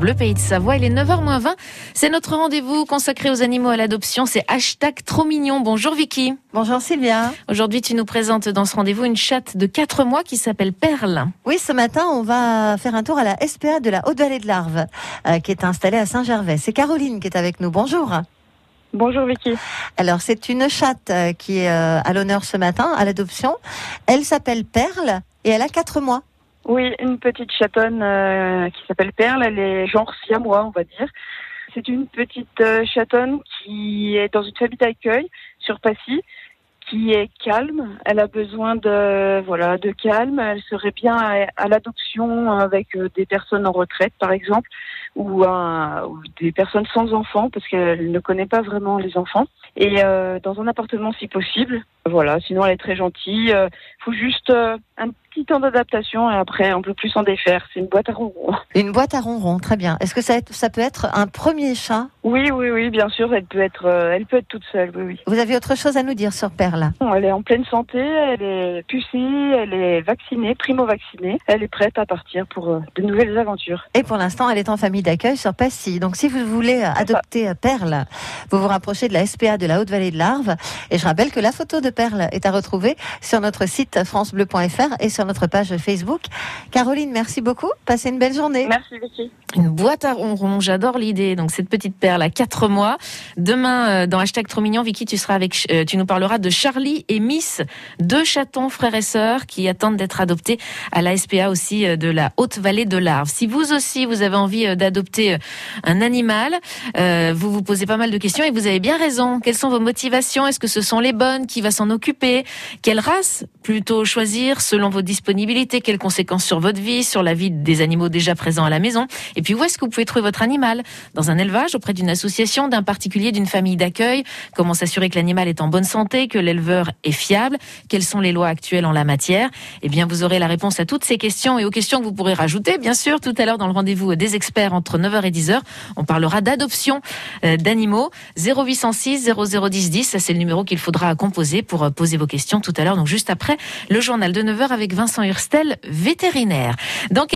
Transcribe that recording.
Le pays de Savoie, il est 9h20. C'est notre rendez-vous consacré aux animaux à l'adoption. C'est hashtag trop mignon. Bonjour Vicky. Bonjour Sylvia. Aujourd'hui, tu nous présentes dans ce rendez-vous une chatte de 4 mois qui s'appelle Perle. Oui, ce matin, on va faire un tour à la SPA de la Haute-Vallée de l'Arve, euh, qui est installée à Saint-Gervais. C'est Caroline qui est avec nous. Bonjour. Bonjour Vicky. Alors, c'est une chatte euh, qui est euh, à l'honneur ce matin à l'adoption. Elle s'appelle Perle et elle a 4 mois. Oui, une petite chatonne euh, qui s'appelle Perle. Elle est genre siamois, on va dire. C'est une petite euh, chatonne qui est dans une famille d'accueil sur Passy, qui est calme. Elle a besoin de voilà de calme. Elle serait bien à, l'adoption avec euh, des personnes en retraite, par exemple, ou, des personnes sans enfants, parce qu'elle ne connaît pas vraiment les enfants. Et dans un appartement si possible. Voilà. Sinon, elle est très gentille. Faut juste un temps d'adaptation et après on peut plus s'en défaire. C'est une boîte à ronron. Une boîte à ronron, très bien. Est-ce que ça, ça peut être un premier chat? Oui, oui, oui, bien sûr, elle peut être, euh, elle peut être toute seule. Oui, oui. Vous avez autre chose à nous dire sur Perle? Bon, Elle est en pleine santé, elle est pucée, elle est vaccinée, primo-vaccinée. Elle est prête à partir pour euh, de nouvelles aventures. Et pour l'instant, elle est en famille d'accueil sur Passy. Donc, si vous voulez adopter euh, Perle, vous vous rapprochez de la SPA de la Haute-Vallée de l'Arve. Et je rappelle que la photo de Perle est à retrouver sur notre site francebleu.fr et sur notre page Facebook. Caroline, merci beaucoup. Passez une belle journée. Merci Vicky. Une boîte à ronron. J'adore l'idée. Donc, cette petite perle à 4 mois. Demain, euh, dans hashtag trop mignon, Vicky, tu seras avec, euh, tu nous parleras de Charlie et Miss, deux chatons frères et sœurs qui attendent d'être adoptés à la SPA aussi euh, de la Haute-Vallée de l'Arve. Si vous aussi, vous avez envie d'adopter un animal, vous vous posez pas mal de questions et vous avez bien raison. Quelles sont vos motivations? Est-ce que ce sont les bonnes? Qui va s'en occuper? Quelle race plutôt choisir selon vos disponibilités? Quelles conséquences sur votre vie, sur la vie des animaux déjà présents à la maison? Et puis où est-ce que vous pouvez trouver votre animal? Dans un élevage, auprès d'une association, d'un particulier, d'une famille d'accueil Comment s'assurer que l'animal est en bonne santé, que l'éleveur est fiable? Quelles sont les lois actuelles en la matière? Eh bien, vous aurez la réponse à toutes ces questions et aux questions que vous pourrez rajouter, bien sûr, tout à l'heure dans le rendez-vous des experts entre 9h et 10h. On parlera d'adoption euh, d'animaux. 0806 0010 10, ça c'est le numéro qu'il faudra composer pour euh, poser vos questions tout à l'heure. Donc juste après le journal de 9h avec Vincent Hurstel, vétérinaire.